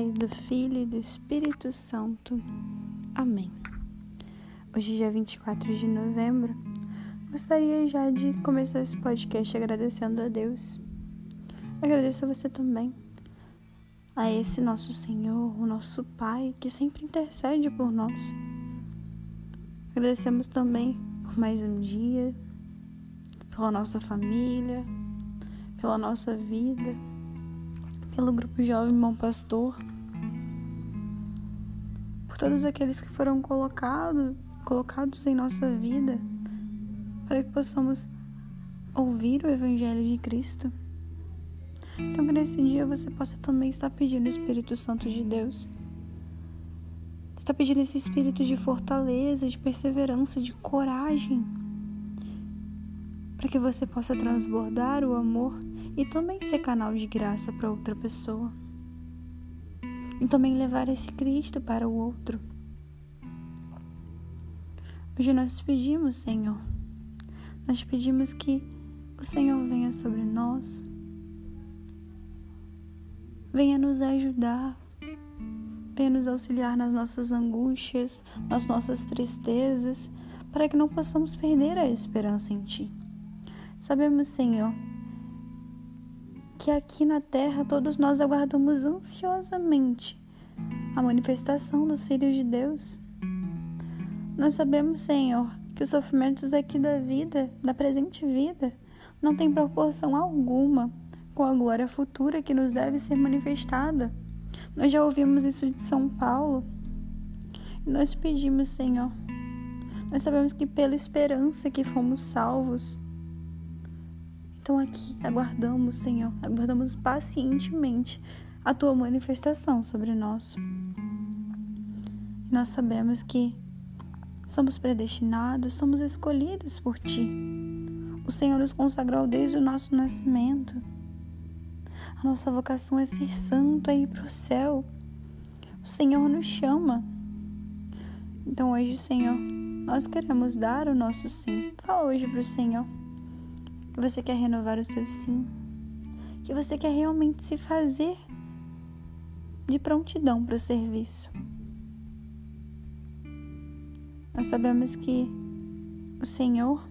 Pai, do Filho e do Espírito Santo. Amém. Hoje, dia 24 de novembro, gostaria já de começar esse podcast agradecendo a Deus. Agradeço a você também, a esse nosso Senhor, o nosso Pai, que sempre intercede por nós. Agradecemos também por mais um dia, pela nossa família, pela nossa vida pelo Grupo Jovem Bom Pastor, todos aqueles que foram colocados, colocados em nossa vida, para que possamos ouvir o Evangelho de Cristo. Então, que nesse dia você possa também estar pedindo o Espírito Santo de Deus. Está pedindo esse espírito de fortaleza, de perseverança, de coragem, para que você possa transbordar o amor e também ser canal de graça para outra pessoa. E também levar esse Cristo para o outro. Hoje nós pedimos, Senhor, nós pedimos que o Senhor venha sobre nós, venha nos ajudar, venha nos auxiliar nas nossas angústias, nas nossas tristezas, para que não possamos perder a esperança em Ti. Sabemos, Senhor, que aqui na terra todos nós aguardamos ansiosamente a manifestação dos filhos de Deus. Nós sabemos, Senhor, que os sofrimentos aqui da vida, da presente vida, não têm proporção alguma com a glória futura que nos deve ser manifestada. Nós já ouvimos isso de São Paulo. E nós pedimos, Senhor, nós sabemos que pela esperança que fomos salvos, então aqui aguardamos, Senhor, aguardamos pacientemente a tua manifestação sobre nós. Nós sabemos que somos predestinados, somos escolhidos por ti. O Senhor nos consagrou desde o nosso nascimento. A nossa vocação é ser santo, é ir para o céu. O Senhor nos chama. Então hoje, Senhor, nós queremos dar o nosso sim. Fala hoje para o Senhor que você quer renovar o seu sim, que você quer realmente se fazer de prontidão para o serviço. Nós sabemos que o Senhor,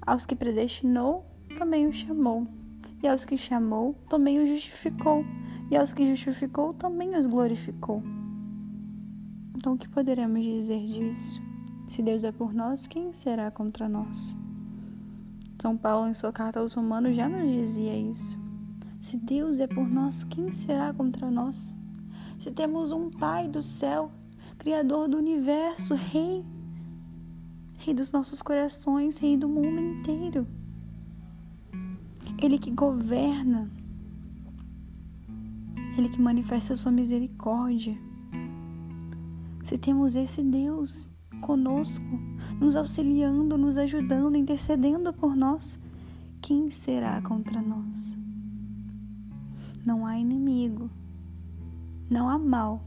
aos que predestinou, também o chamou, e aos que chamou, também o justificou, e aos que justificou, também os glorificou. Então, o que poderemos dizer disso? Se Deus é por nós, quem será contra nós? São Paulo, em sua carta aos Romanos, já nos dizia isso. Se Deus é por nós, quem será contra nós? Se temos um Pai do céu, Criador do universo, Rei, Rei dos nossos corações, Rei do mundo inteiro. Ele que governa, Ele que manifesta sua misericórdia. Se temos esse Deus conosco, nos auxiliando, nos ajudando, intercedendo por nós, quem será contra nós? Não há inimigo, não há mal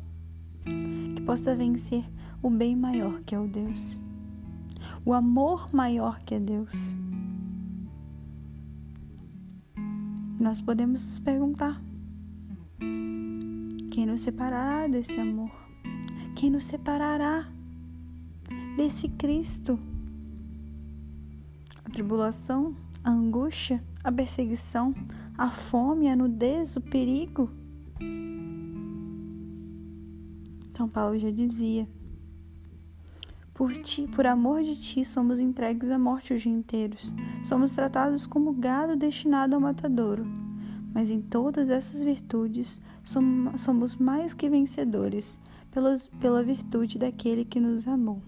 que possa vencer o bem maior que é o Deus, o amor maior que é Deus. Nós podemos nos perguntar: quem nos separará desse amor? Quem nos separará desse Cristo. A tribulação, a angústia, a perseguição, a fome, a nudez, o perigo. Então Paulo já dizia: Por ti, por amor de ti, somos entregues à morte os inteiros. Somos tratados como gado destinado ao matadouro. Mas em todas essas virtudes somos mais que vencedores, pela virtude daquele que nos amou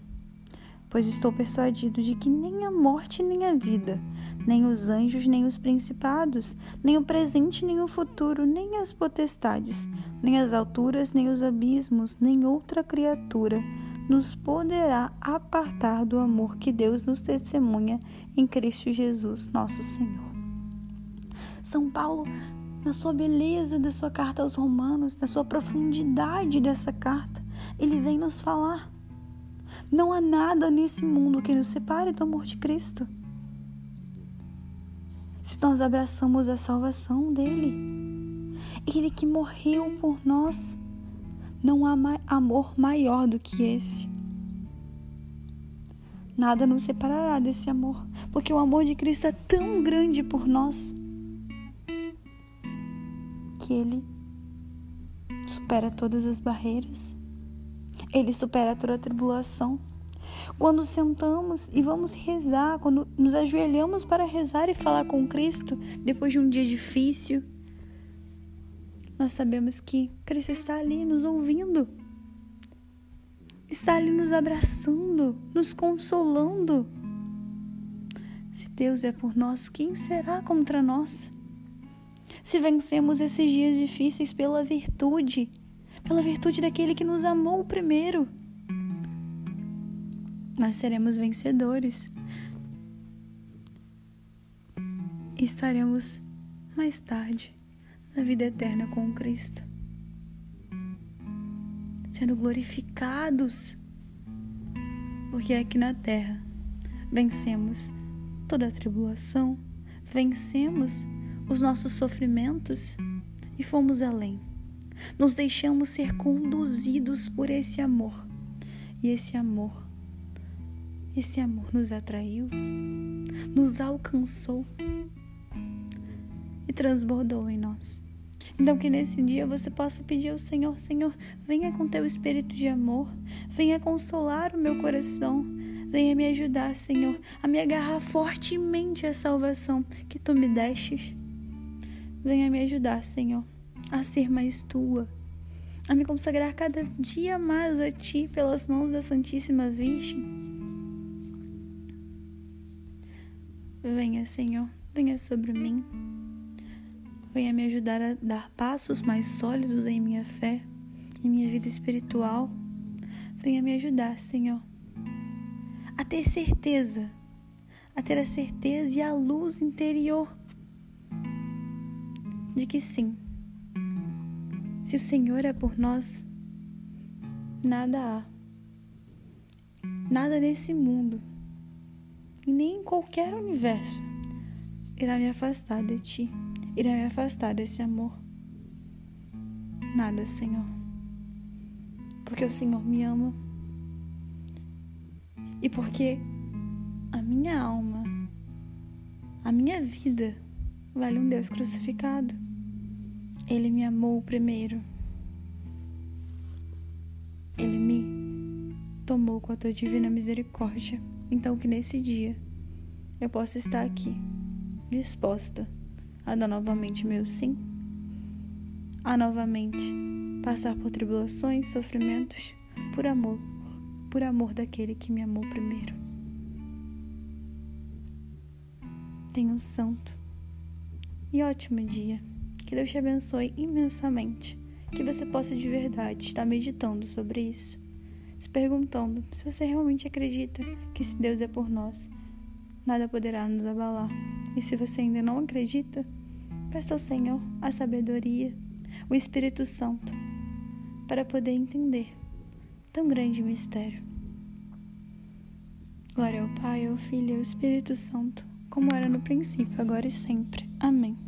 pois estou persuadido de que nem a morte nem a vida, nem os anjos, nem os principados, nem o presente, nem o futuro, nem as potestades, nem as alturas, nem os abismos, nem outra criatura nos poderá apartar do amor que Deus nos testemunha em Cristo Jesus, nosso Senhor. São Paulo, na sua beleza da sua carta aos Romanos, na sua profundidade dessa carta, ele vem nos falar. Não há nada nesse mundo que nos separe do amor de Cristo. Se nós abraçamos a salvação dele, ele que morreu por nós, não há amor maior do que esse. Nada nos separará desse amor, porque o amor de Cristo é tão grande por nós que ele supera todas as barreiras, ele supera toda a tribulação. Quando sentamos e vamos rezar, quando nos ajoelhamos para rezar e falar com Cristo, depois de um dia difícil, nós sabemos que Cristo está ali nos ouvindo, está ali nos abraçando, nos consolando. Se Deus é por nós, quem será contra nós? Se vencemos esses dias difíceis pela virtude, pela virtude daquele que nos amou primeiro, nós seremos vencedores. E estaremos mais tarde na vida eterna com Cristo, sendo glorificados, porque aqui na terra vencemos toda a tribulação, vencemos os nossos sofrimentos e fomos além. Nos deixamos ser conduzidos por esse amor. E esse amor, esse amor nos atraiu, nos alcançou e transbordou em nós. Então, que nesse dia você possa pedir ao Senhor: Senhor, venha com teu espírito de amor, venha consolar o meu coração, venha me ajudar, Senhor, a me agarrar fortemente à salvação que tu me destes. Venha me ajudar, Senhor, a ser mais tua, a me consagrar cada dia mais a ti pelas mãos da Santíssima Virgem. Venha, Senhor, venha sobre mim. Venha me ajudar a dar passos mais sólidos em minha fé, em minha vida espiritual. Venha me ajudar, Senhor, a ter certeza, a ter a certeza e a luz interior de que sim, se o Senhor é por nós, nada há, nada nesse mundo e nem em qualquer universo irá me afastar de Ti irá me afastar desse amor. Nada, Senhor. Porque o Senhor me ama. E porque a minha alma, a minha vida, vale um Deus crucificado. Ele me amou primeiro. Ele me tomou com a tua divina misericórdia. Então, que nesse dia eu possa estar aqui, disposta a dar novamente meu sim, a novamente passar por tribulações, sofrimentos, por amor, por amor daquele que me amou primeiro. Tenha um santo e ótimo dia. Que Deus te abençoe imensamente. Que você possa de verdade estar meditando sobre isso, se perguntando se você realmente acredita que se Deus é por nós, nada poderá nos abalar. E se você ainda não acredita, Peça ao Senhor a sabedoria, o Espírito Santo, para poder entender tão grande mistério. Glória ao Pai, ao Filho e ao Espírito Santo, como era no princípio, agora e sempre. Amém.